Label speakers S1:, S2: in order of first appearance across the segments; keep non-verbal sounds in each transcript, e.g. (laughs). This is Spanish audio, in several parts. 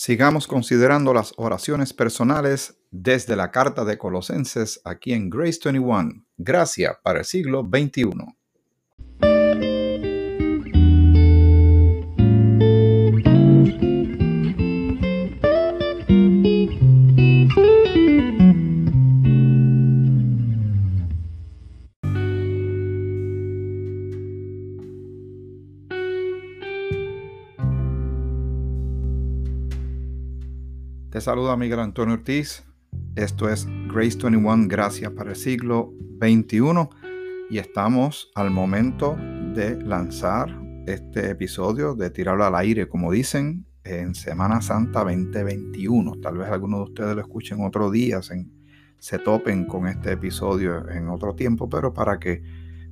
S1: Sigamos considerando las oraciones personales desde la carta de Colosenses aquí en Grace 21, Gracia para el siglo XXI. Saluda Miguel Antonio Ortiz. Esto es Grace 21, Gracias para el siglo XXI. Y estamos al momento de lanzar este episodio, de tirarlo al aire, como dicen, en Semana Santa 2021. Tal vez algunos de ustedes lo escuchen otro día, se topen con este episodio en otro tiempo, pero para que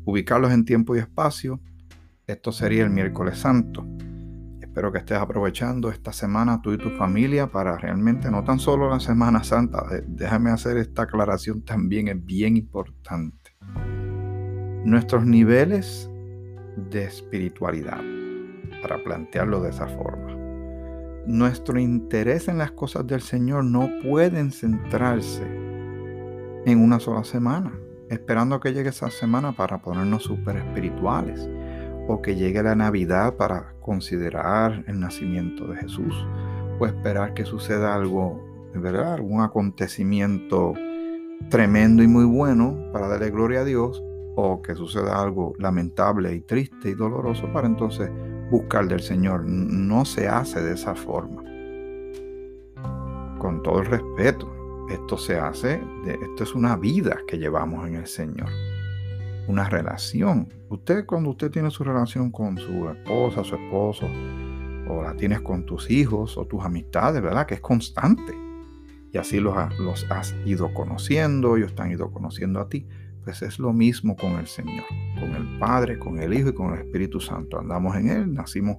S1: ubicarlos en tiempo y espacio, esto sería el miércoles santo. Espero que estés aprovechando esta semana tú y tu familia para realmente no tan solo la Semana Santa, déjame hacer esta aclaración también, es bien importante. Nuestros niveles de espiritualidad, para plantearlo de esa forma. Nuestro interés en las cosas del Señor no pueden centrarse en una sola semana, esperando que llegue esa semana para ponernos súper espirituales o que llegue la Navidad para considerar el nacimiento de Jesús, o esperar que suceda algo, ¿verdad? Algún acontecimiento tremendo y muy bueno para darle gloria a Dios, o que suceda algo lamentable y triste y doloroso para entonces buscar del Señor. No se hace de esa forma. Con todo el respeto, esto se hace, de, esto es una vida que llevamos en el Señor una relación. Usted cuando usted tiene su relación con su esposa, su esposo, o la tienes con tus hijos o tus amistades, ¿verdad? Que es constante. Y así los, los has ido conociendo, ellos te han ido conociendo a ti. Pues es lo mismo con el Señor, con el Padre, con el Hijo y con el Espíritu Santo. Andamos en Él, nacimos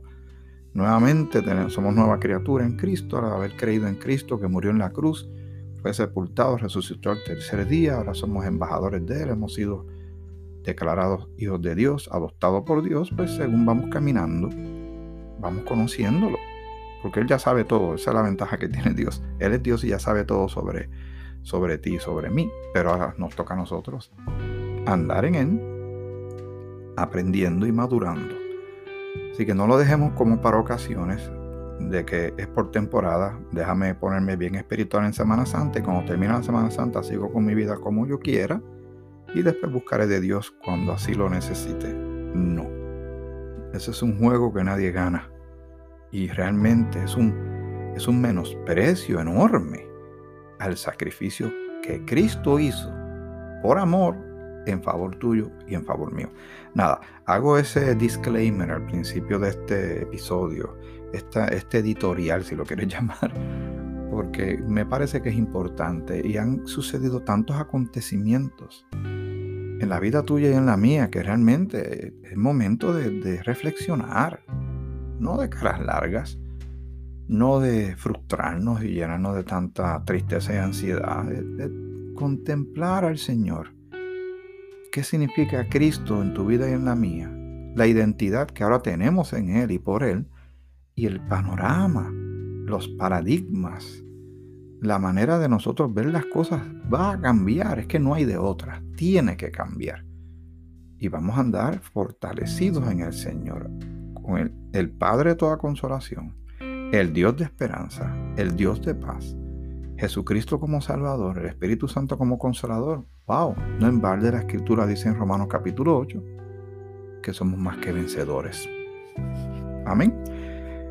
S1: nuevamente, somos nueva criatura en Cristo, al haber creído en Cristo que murió en la cruz, fue sepultado, resucitó al tercer día, ahora somos embajadores de Él, hemos sido declarados hijos de Dios, adoptados por Dios, pues según vamos caminando, vamos conociéndolo. Porque Él ya sabe todo, esa es la ventaja que tiene Dios. Él es Dios y ya sabe todo sobre, sobre ti sobre mí. Pero ahora nos toca a nosotros andar en Él, aprendiendo y madurando. Así que no lo dejemos como para ocasiones de que es por temporada. Déjame ponerme bien espiritual en Semana Santa y cuando termine la Semana Santa sigo con mi vida como yo quiera y después buscaré de Dios cuando así lo necesite. No. Ese es un juego que nadie gana. Y realmente es un, es un menosprecio enorme al sacrificio que Cristo hizo por amor en favor tuyo y en favor mío. Nada, hago ese disclaimer al principio de este episodio, este editorial, si lo quieres (laughs) llamar, porque me parece que es importante y han sucedido tantos acontecimientos en la vida tuya y en la mía, que realmente es momento de, reflexionar, no de caras largas, no de frustrarnos y llenarnos de tanta tristeza y ansiedad, de, contemplar al Señor. ¿Qué significa Cristo en tu vida y en la mía? La identidad que ahora tenemos en Él y por Él, y el panorama, los paradigmas, la manera de nosotros ver las cosas va a cambiar, es que no hay de otra, tiene que cambiar. Y vamos a andar fortalecidos en el Señor, con el, el Padre de toda consolación, el Dios de esperanza, el Dios de paz, Jesucristo como Salvador, el Espíritu Santo como Consolador. ¡Wow! No en balde la Escritura dice en Romanos capítulo 8 que somos más que vencedores. Amén.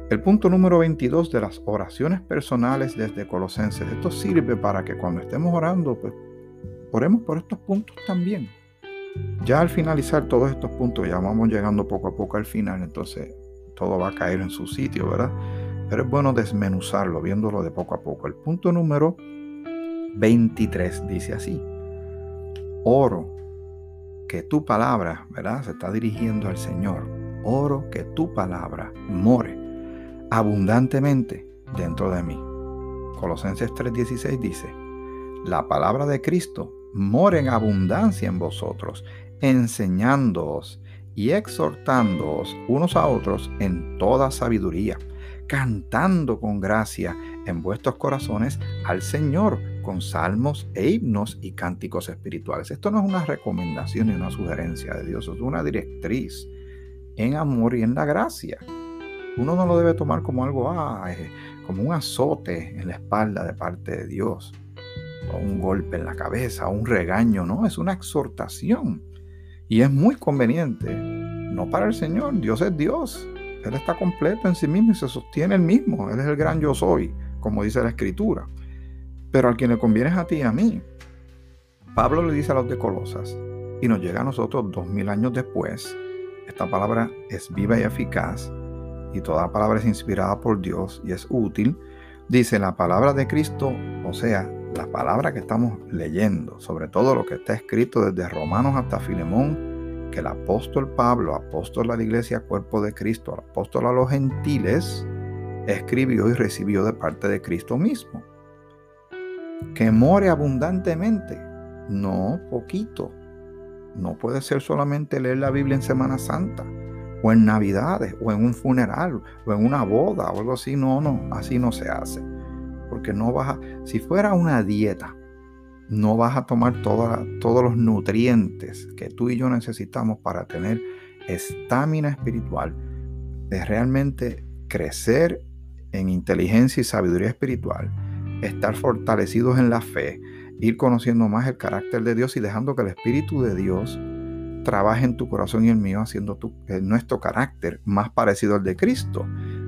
S1: El punto número 22 de las oraciones personales desde Colosenses. Esto sirve para que cuando estemos orando, pues oremos por estos puntos también. Ya al finalizar todos estos puntos, ya vamos llegando poco a poco al final, entonces todo va a caer en su sitio, ¿verdad? Pero es bueno desmenuzarlo, viéndolo de poco a poco. El punto número 23 dice así. Oro que tu palabra, ¿verdad? Se está dirigiendo al Señor. Oro que tu palabra more abundantemente dentro de mí. Colosenses 3:16 dice, la palabra de Cristo mora en abundancia en vosotros, enseñándoos y exhortándoos unos a otros en toda sabiduría, cantando con gracia en vuestros corazones al Señor con salmos e himnos y cánticos espirituales. Esto no es una recomendación ni una sugerencia de Dios, es una directriz en amor y en la gracia. Uno no lo debe tomar como algo, ah, eh, como un azote en la espalda de parte de Dios, o un golpe en la cabeza, o un regaño, no, es una exhortación. Y es muy conveniente, no para el Señor, Dios es Dios, Él está completo en sí mismo y se sostiene el mismo, Él es el gran yo soy, como dice la Escritura. Pero al quien le conviene es a ti y a mí. Pablo le dice a los de Colosas, y nos llega a nosotros dos mil años después, esta palabra es viva y eficaz, y toda palabra es inspirada por Dios y es útil, dice la palabra de Cristo, o sea, la palabra que estamos leyendo, sobre todo lo que está escrito desde Romanos hasta Filemón, que el apóstol Pablo, apóstol a la iglesia, cuerpo de Cristo, apóstol a los gentiles, escribió y recibió de parte de Cristo mismo. Que more abundantemente, no poquito. No puede ser solamente leer la Biblia en Semana Santa o en Navidades, o en un funeral, o en una boda, o algo así. No, no, así no se hace. Porque no vas a, si fuera una dieta, no vas a tomar todos los nutrientes que tú y yo necesitamos para tener estamina espiritual, de realmente crecer en inteligencia y sabiduría espiritual, estar fortalecidos en la fe, ir conociendo más el carácter de Dios y dejando que el Espíritu de Dios trabaje en tu corazón y el mío, haciendo tu, eh, nuestro carácter más parecido al de Cristo.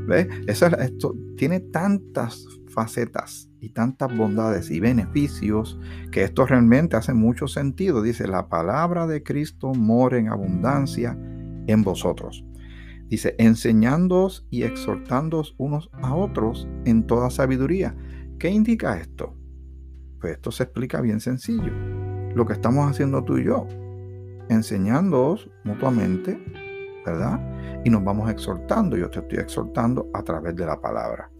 S1: ¿Ves? Eso, esto tiene tantas facetas y tantas bondades y beneficios que esto realmente hace mucho sentido. Dice, la palabra de Cristo mora en abundancia en vosotros. Dice, enseñándoos y exhortándoos unos a otros en toda sabiduría. ¿Qué indica esto? Pues esto se explica bien sencillo. Lo que estamos haciendo tú y yo enseñándoos mutuamente, ¿verdad? Y nos vamos exhortando. Yo te estoy exhortando a través de la palabra,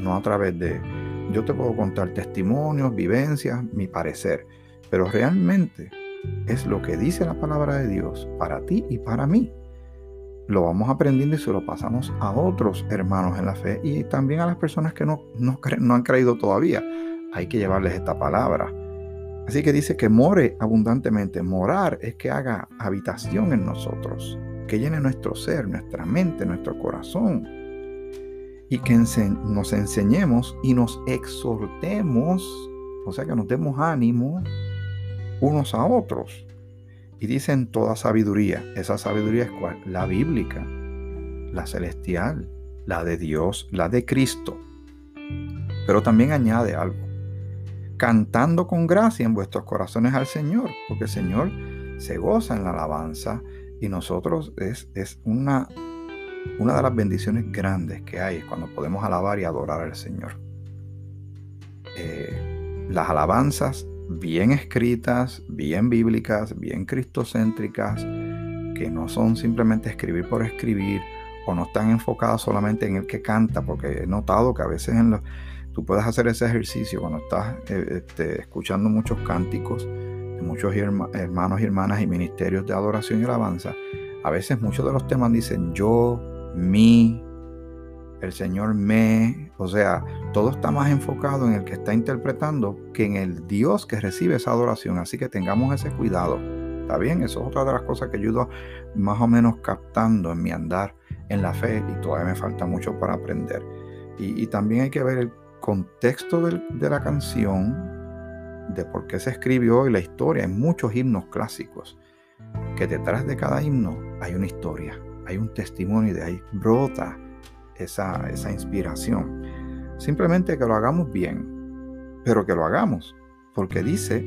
S1: no a través de... Yo te puedo contar testimonios, vivencias, mi parecer, pero realmente es lo que dice la palabra de Dios para ti y para mí. Lo vamos aprendiendo y se lo pasamos a otros hermanos en la fe y también a las personas que no, no, han creído todavía. Hay que llevarles esta palabra Así que dice que more abundantemente. Morar es que haga habitación en nosotros, que llene nuestro ser, nuestra mente, nuestro corazón. Y que nos enseñemos y nos exhortemos, o sea, que nos demos ánimo unos a otros. Y dicen toda sabiduría. Esa sabiduría es cuál? La bíblica, la celestial, la de Dios, la de Cristo. Pero también añade algo cantando con gracia en vuestros corazones al Señor, porque el Señor se goza en la alabanza y nosotros es, es una, una de las bendiciones grandes que hay cuando podemos alabar y adorar al Señor. Eh, las alabanzas bien escritas, bien bíblicas, bien cristocéntricas, que no son simplemente escribir por escribir o no están enfocadas solamente en el que canta, porque he notado que a veces en los Tú puedes hacer ese ejercicio cuando estás eh, este, escuchando muchos cánticos de muchos hermanos y hermanas y ministerios de adoración y alabanza. A veces muchos de los temas dicen yo, mi, el Señor me. O sea, todo está más enfocado en el que está interpretando que en el Dios que recibe esa adoración. Así que tengamos ese cuidado. ¿Está bien? Eso es otra de las cosas que ayudo más o menos captando en mi andar en la fe y todavía me falta mucho para aprender. Y, y también hay que ver el contexto de la canción, de por qué se escribió y la historia. Hay muchos himnos clásicos que detrás de cada himno hay una historia, hay un testimonio y de ahí brota esa, esa inspiración. Simplemente que lo hagamos bien, pero que lo hagamos, porque dice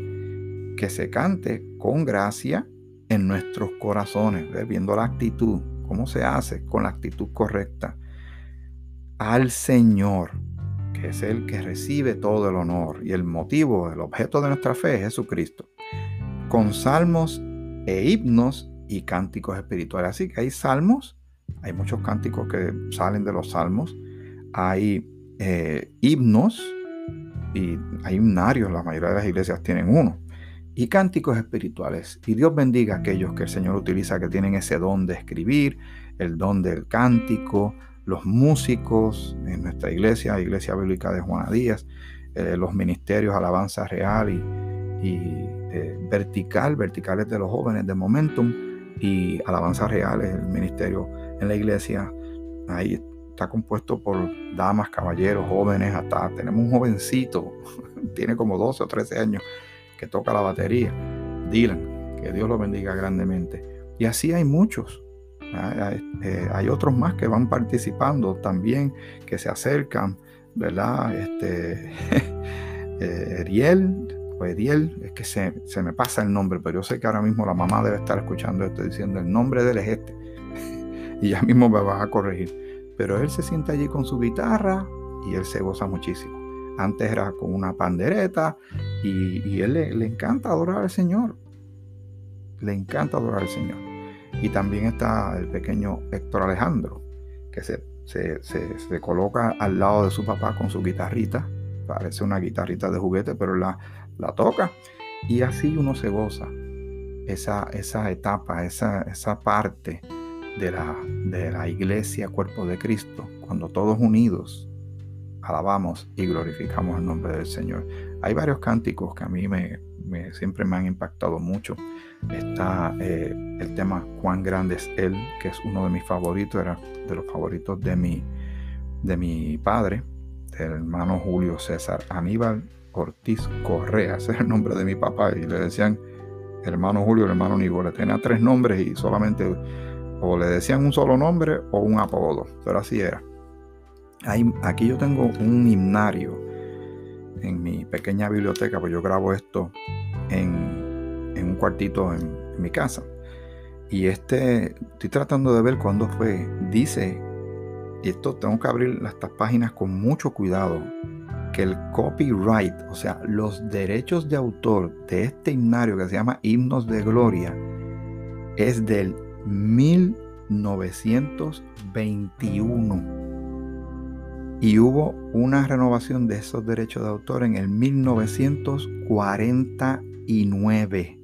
S1: que se cante con gracia en nuestros corazones, viendo la actitud, cómo se hace con la actitud correcta al Señor que es el que recibe todo el honor y el motivo, el objeto de nuestra fe es Jesucristo, con salmos e himnos y cánticos espirituales. Así que hay salmos, hay muchos cánticos que salen de los salmos, hay eh, himnos y hay himnarios, la mayoría de las iglesias tienen uno, y cánticos espirituales. Y Dios bendiga a aquellos que el Señor utiliza que tienen ese don de escribir, el don del cántico, los músicos en nuestra iglesia, Iglesia Bíblica de Juana Díaz, eh, los ministerios Alabanza Real y, eh, Vertical, Verticales de los Jóvenes de Momentum y Alabanza Real es el ministerio en la iglesia. Ahí está compuesto por damas, caballeros, jóvenes, hasta tenemos un jovencito, (laughs) tiene como 12 o 13 años, que toca la batería, Dylan, que Dios lo bendiga grandemente. Y así hay muchos. Eh, hay, otros más que van participando también, que se acercan, ¿verdad? Este, (laughs) eh, es que se, se, me pasa el nombre, pero yo sé que ahora mismo la mamá debe estar escuchando esto diciendo el nombre del es este. (laughs) y ya mismo me va a corregir. Pero él se sienta allí con su guitarra y él se goza muchísimo. Antes era con una pandereta y, él le encanta adorar al Señor. Le encanta adorar al Señor. Y también está el pequeño Héctor Alejandro, que se, se, coloca al lado de su papá con su guitarrita. Parece una guitarrita de juguete, pero la, la toca. Y así uno se goza esa, esa etapa, esa, esa parte de la, de la iglesia, cuerpo de Cristo, cuando todos unidos alabamos y glorificamos el nombre del Señor. Hay varios cánticos que a mí me, siempre me han impactado mucho. Está eh, el tema Cuán grande es Él, que es uno de mis favoritos, era de los favoritos de mi, de mi padre, del hermano Julio César Aníbal Ortiz Correa, (laughs) ese es el nombre de mi papá, y le decían hermano Julio, el hermano Nigo, le tenía tres nombres y solamente o le decían un solo nombre o un apodo, pero así era. aquí yo tengo un himnario en mi pequeña biblioteca, pues yo grabo esto en, un cuartito en, mi casa. Y este, estoy tratando de ver cuándo fue. Dice, y esto tengo que abrir estas páginas con mucho cuidado, que el copyright, o sea, los derechos de autor de este himnario que se llama Himnos de Gloria, es del 1921 y hubo una renovación de esos derechos de autor en el 1949.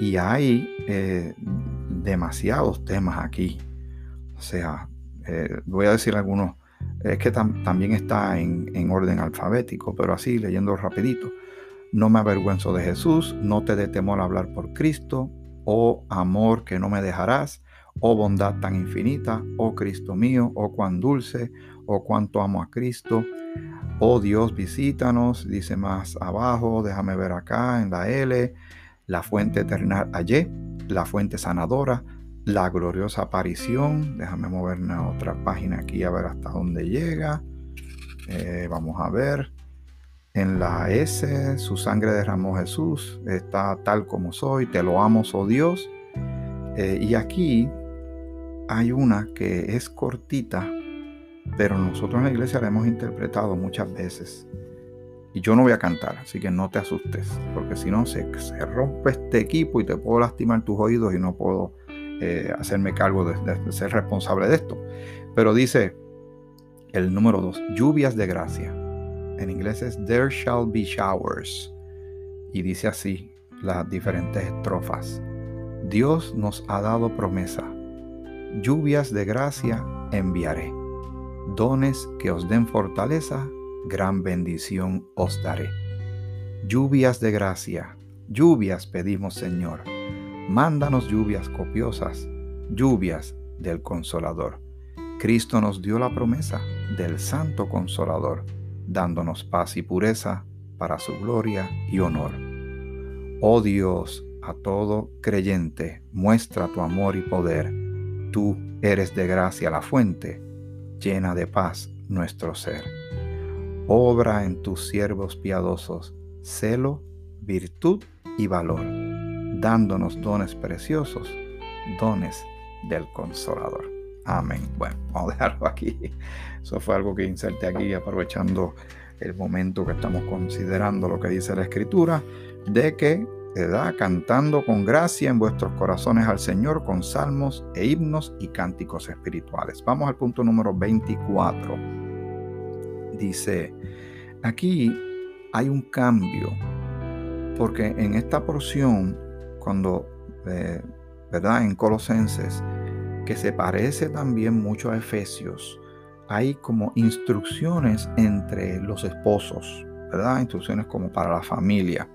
S1: Y hay eh, demasiados temas aquí. O sea, eh, voy a decir algunos. Es que también está en, en, orden alfabético, pero así leyendo rapidito. No me avergüenzo de Jesús, no te dé temor a hablar por Cristo, oh amor que no me dejarás, oh bondad tan infinita, oh Cristo mío, oh cuán dulce, oh cuánto amo a Cristo. Oh Dios, visítanos, dice más abajo, déjame ver acá en la L, la fuente eterna allí, la fuente sanadora, la gloriosa aparición. Déjame moverme a otra página aquí a ver hasta dónde llega. Eh, vamos a ver. En la S, su sangre derramó Jesús, está tal como soy, te lo amo, oh Dios. Eh, y aquí hay una que es cortita, pero nosotros en la iglesia la hemos interpretado muchas veces. Y yo no voy a cantar, así que no te asustes, porque si no se, se rompe este equipo y te puedo lastimar tus oídos y no puedo eh, hacerme cargo de, ser responsable de esto. Pero dice el número dos, lluvias de gracia. En inglés es There shall be showers. Y dice así las diferentes estrofas. Dios nos ha dado promesa. Lluvias de gracia enviaré dones que os den fortaleza, gran bendición os daré. Lluvias de gracia, lluvias pedimos Señor. Mándanos lluvias copiosas, lluvias del consolador. Cristo nos dio la promesa del Santo Consolador, dándonos paz y pureza para su gloria y honor. Oh Dios, a todo creyente, muestra tu amor y poder. Tú eres de gracia la fuente llena de paz nuestro ser. Obra en tus siervos piadosos celo, virtud y valor, dándonos dones preciosos, dones del consolador. Amén. Bueno, vamos a dejarlo aquí. Eso fue algo que inserté aquí aprovechando el momento que estamos considerando lo que dice la escritura, de que da cantando con gracia en vuestros corazones al Señor con salmos e himnos y cánticos espirituales. Vamos al punto número 24. Dice, aquí hay un cambio, porque en esta porción, cuando, eh, ¿verdad? En Colosenses, que se parece también mucho a Efesios, hay como instrucciones entre los esposos, ¿verdad? Instrucciones como para la familia.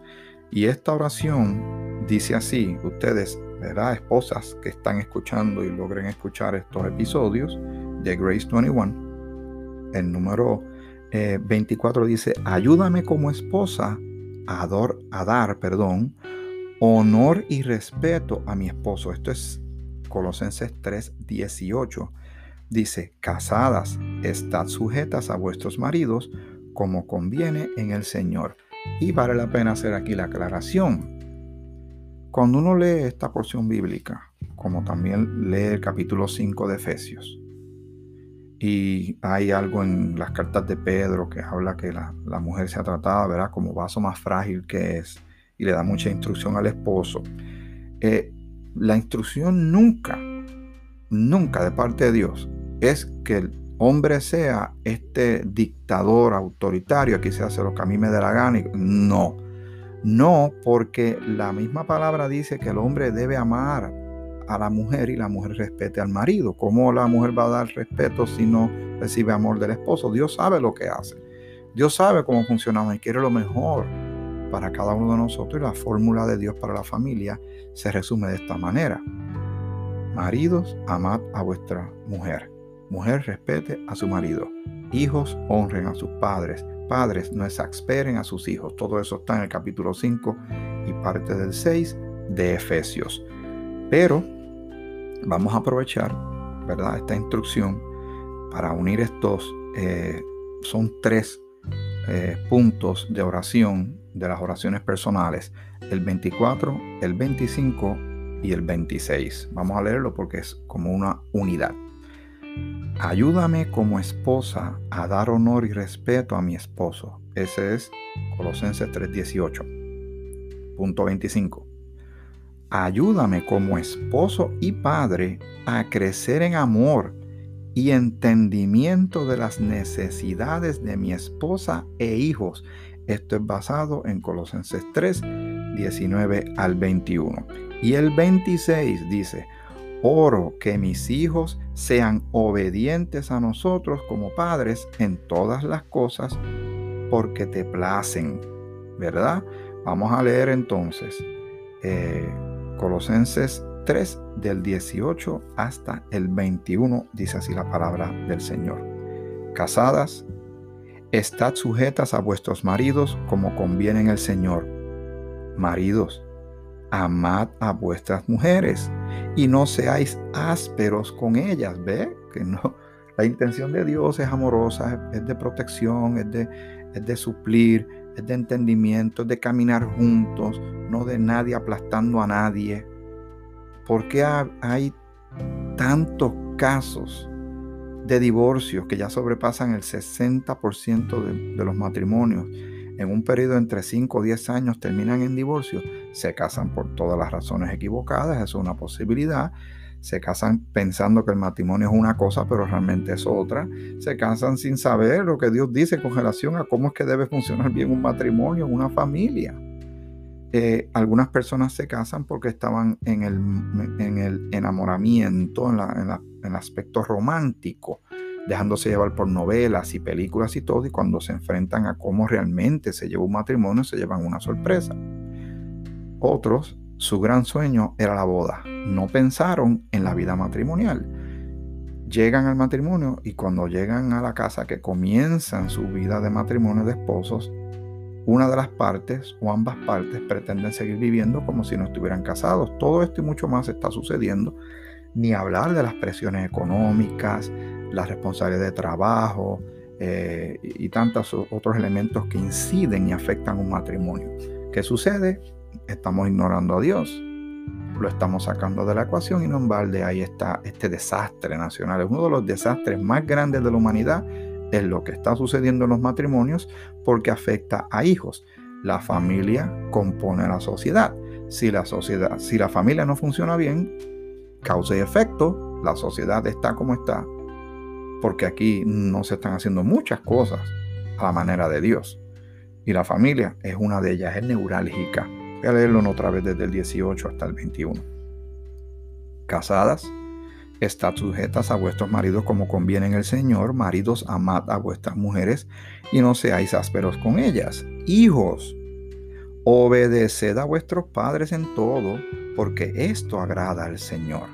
S1: Y esta oración dice así, ustedes, ¿verdad? Esposas que están escuchando y logren escuchar estos episodios de Grace 21, el número 24 eh, dice, ayúdame como esposa a, a dar, perdón, honor y respeto a mi esposo. Esto es Colosenses 3, 18. Dice, casadas, estad sujetas a vuestros maridos como conviene en el Señor. Y vale la pena hacer aquí la aclaración. Cuando uno lee esta porción bíblica, como también lee el capítulo 5 de Efesios, y hay algo en las cartas de Pedro que habla que la, mujer se ha tratado. Como vaso más frágil que es, y le da mucha instrucción al esposo. Eh, la instrucción nunca, nunca de parte de Dios es que hombre sea este dictador autoritario, aquí se hace lo que a mí me dé la gana. No, no, porque la misma palabra dice que el hombre debe amar a la mujer y la mujer respete al marido. ¿Cómo la mujer va a dar respeto si no recibe amor del esposo? Dios sabe lo que hace. Dios sabe cómo funcionamos y quiere lo mejor para cada uno de nosotros y la fórmula de Dios para la familia se resume de esta manera. Maridos, amad a vuestra mujer Mujer respete a su marido. Hijos honren a sus padres. Padres no exasperen a sus hijos. Todo eso está en el capítulo 5 y parte del 6 de Efesios. Pero vamos a aprovechar, ¿verdad? Esta instrucción para unir estos, eh, son tres eh, puntos de oración de las oraciones personales, el 24, el 25 y el 26. Vamos a leerlo porque es como una unidad. Ayúdame como esposa a dar honor y respeto a mi esposo. Ese es Colosenses 3:18. Punto 25. Ayúdame como esposo y padre a crecer en amor y entendimiento de las necesidades de mi esposa e hijos. Esto es basado en Colosenses 3, 19 al 21. Y el 26 dice, Oro que mis hijos sean obedientes a nosotros como padres en todas las cosas porque te placen, ¿verdad? Vamos a leer entonces eh, Colosenses 3 del 18 hasta el 21, dice así la palabra del Señor. Casadas, estad sujetas a vuestros maridos como conviene en el Señor. Maridos, amad a vuestras mujeres y no seáis ásperos con ellas. ¿Ve? Que no. (laughs) La intención de Dios es amorosa, es de protección, es de, es de suplir, es de entendimiento, es de caminar juntos, no de nadie aplastando a nadie. ¿Por qué hay tantos casos de divorcios que ya sobrepasan el 60% de, de los matrimonios? En un periodo entre 5 o 10 años terminan en divorcio, se casan por todas las razones equivocadas, eso es una posibilidad. Se casan pensando que el matrimonio es una cosa, pero realmente es otra. Se casan sin saber lo que Dios dice con relación a cómo es que debe funcionar bien un matrimonio, una familia. Eh, algunas personas se casan porque estaban en el, en el enamoramiento, en, en el aspecto romántico dejándose llevar por novelas y películas y todo, y cuando se enfrentan a cómo realmente se lleva un matrimonio, se llevan una sorpresa. Otros, su gran sueño era la boda. No pensaron en la vida matrimonial. Llegan al matrimonio y cuando llegan a la casa que comienzan su vida de matrimonio de esposos, una de las partes o ambas partes pretenden seguir viviendo como si no estuvieran casados. Todo esto y mucho más está sucediendo. Ni hablar de las presiones económicas, la responsabilidad de trabajo eh, y tantos otros elementos que inciden y afectan un matrimonio. ¿Qué sucede? Estamos ignorando a Dios, lo estamos sacando de la ecuación y no en balde ahí está este desastre nacional. Es uno de los desastres más grandes de la humanidad, es lo que está sucediendo en los matrimonios porque afecta a hijos. La familia compone la sociedad. Si la sociedad, si la familia no funciona bien, causa y efecto, la sociedad está como está, porque aquí no se están haciendo muchas cosas a la manera de Dios. Y la familia es una de ellas, es neurálgica. Voy a leerlo otra vez desde el 18 hasta el 21. Casadas, Estad sujetas a vuestros maridos como conviene en el Señor. Maridos, amad a vuestras mujeres y no seáis ásperos con ellas. Hijos, obedeced a vuestros padres en todo, porque esto agrada al Señor.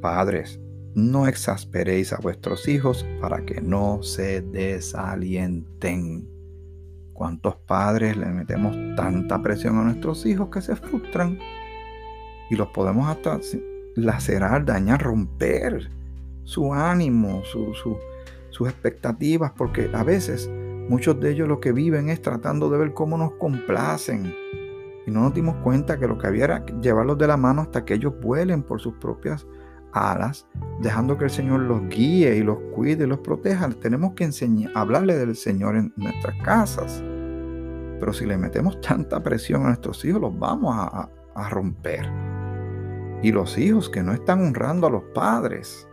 S1: Padres, no exasperéis a vuestros hijos para que no se desalienten. ¿Cuántos padres le metemos tanta presión a nuestros hijos que se frustran? Y los podemos hasta lacerar, dañar, romper su ánimo, sus expectativas, porque a veces muchos de ellos lo que viven es tratando de ver cómo nos complacen. Y no nos dimos cuenta que lo que había era llevarlos de la mano hasta que ellos vuelen por sus propias alas, dejando que el Señor los guíe y los cuide y los proteja. Tenemos que enseñar, hablarle del Señor en nuestras casas. Pero si le metemos tanta presión a nuestros hijos, los vamos a romper. Y los hijos que no están honrando a los padres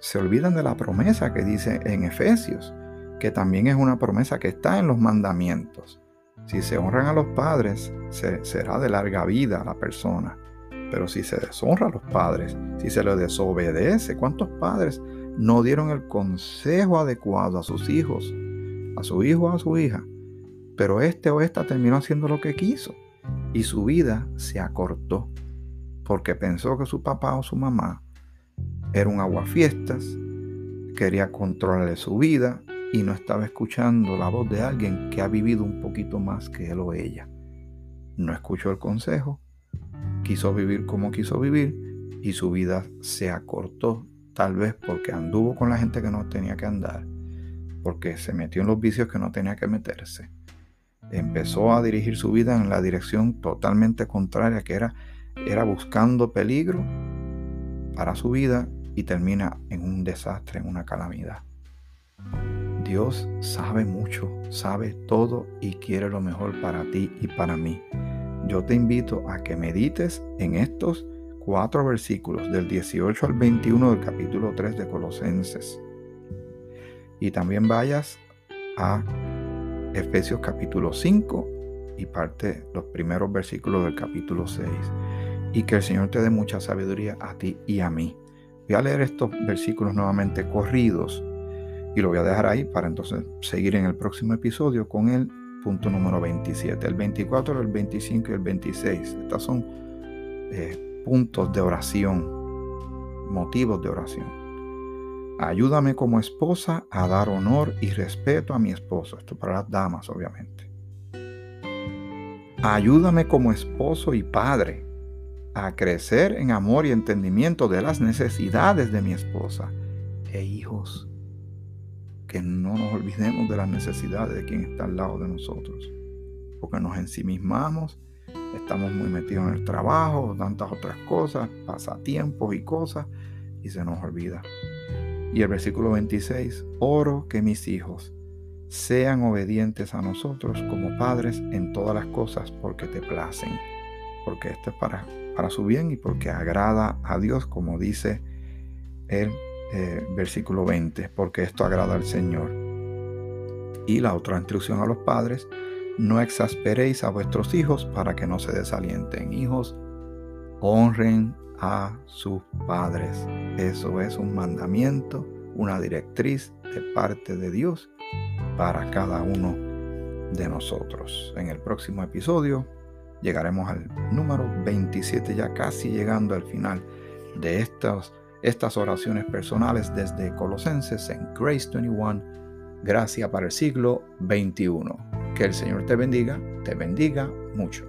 S1: se olvidan de la promesa que dice en Efesios, que también es una promesa que está en los mandamientos. Si se honran a los padres, será de larga vida la persona. Pero si se deshonra a los padres, si se les desobedece, ¿cuántos padres no dieron el consejo adecuado a sus hijos, a su hijo o a su hija? Pero este o esta terminó haciendo lo que quiso y su vida se acortó porque pensó que su papá o su mamá era un aguafiestas, quería controlarle su vida y no estaba escuchando la voz de alguien que ha vivido un poquito más que él o ella. No escuchó el consejo, quiso vivir como quiso vivir y su vida se acortó, tal vez porque anduvo con la gente que no tenía que andar, porque se metió en los vicios que no tenía que meterse. Empezó a dirigir su vida en la dirección totalmente contraria, que era era buscando peligro para su vida y termina en un desastre, en una calamidad. Dios sabe mucho, sabe todo y quiere lo mejor para ti y para mí. Yo te invito a que medites en estos cuatro versículos del 18 al 21 del capítulo 3 de Colosenses. Y también vayas a Efesios capítulo 5 y parte los primeros versículos del capítulo 6 y que el Señor te dé mucha sabiduría a ti y a mí. Voy a leer estos versículos nuevamente corridos y lo voy a dejar ahí para entonces seguir en el próximo episodio con el punto número 27, el 24, el 25 y el 26. Estos son eh, puntos de oración, motivos de oración. Ayúdame como esposa a dar honor y respeto a mi esposo. Esto para las damas, obviamente. Ayúdame como esposo y padre a crecer en amor y entendimiento de las necesidades de mi esposa e hijos. Que no nos olvidemos de las necesidades de quien está al lado de nosotros. Porque nos ensimismamos, estamos muy metidos en el trabajo, tantas otras cosas, pasatiempos y cosas, y se nos olvida. Y el versículo 26, oro que mis hijos sean obedientes a nosotros como padres en todas las cosas porque te placen. Porque esto es para para su bien y porque agrada a Dios, como dice el eh, versículo 20, porque esto agrada al Señor. Y la otra instrucción a los padres, no exasperéis a vuestros hijos para que no se desalienten. Hijos, honren a sus padres. Eso es un mandamiento, una directriz de parte de Dios para cada uno de nosotros. En el próximo episodio llegaremos al número 27, ya casi llegando al final de estas, estas oraciones personales desde Colosenses en Grace 21, Gracia para el siglo XXI. Que el Señor te bendiga, te bendiga mucho.